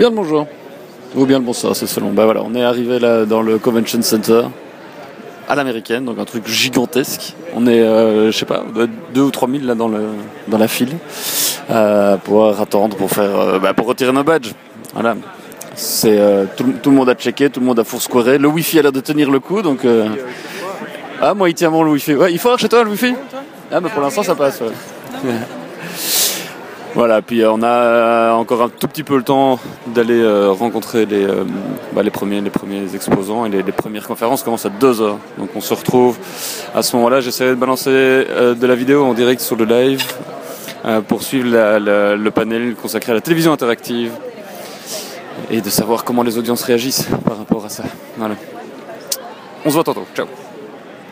Bien le bonjour. Ou bien le bonsoir, c'est selon. Bah voilà, on est arrivé là dans le Convention Center à l'américaine, donc un truc gigantesque. On est, euh, je sais pas, 2 ou 3 000 là dans, le, dans la file euh, pour attendre, pour faire, euh, bah, pour retirer nos badges. Voilà. C'est tout, le monde a checké, tout le monde a foursquaré. Le Wi-Fi a l'air de tenir le coup, donc. Ah moi il tient bon le Wi-Fi. Ouais, il faut chez toi le Wi-Fi? Ah mais pour l'instant ça passe. Voilà, puis euh, on a euh, encore un tout petit peu le temps d'aller euh, rencontrer les, bah, les, premiers, les premiers exposants et les, premières conférences commencent à 2 heures. Donc on se retrouve à ce moment-là. J'essaierai de balancer de la vidéo en direct sur le live pour suivre le panel consacré à la télévision interactive et de savoir comment les audiences réagissent par rapport à ça. Voilà. On se voit tantôt. Ciao.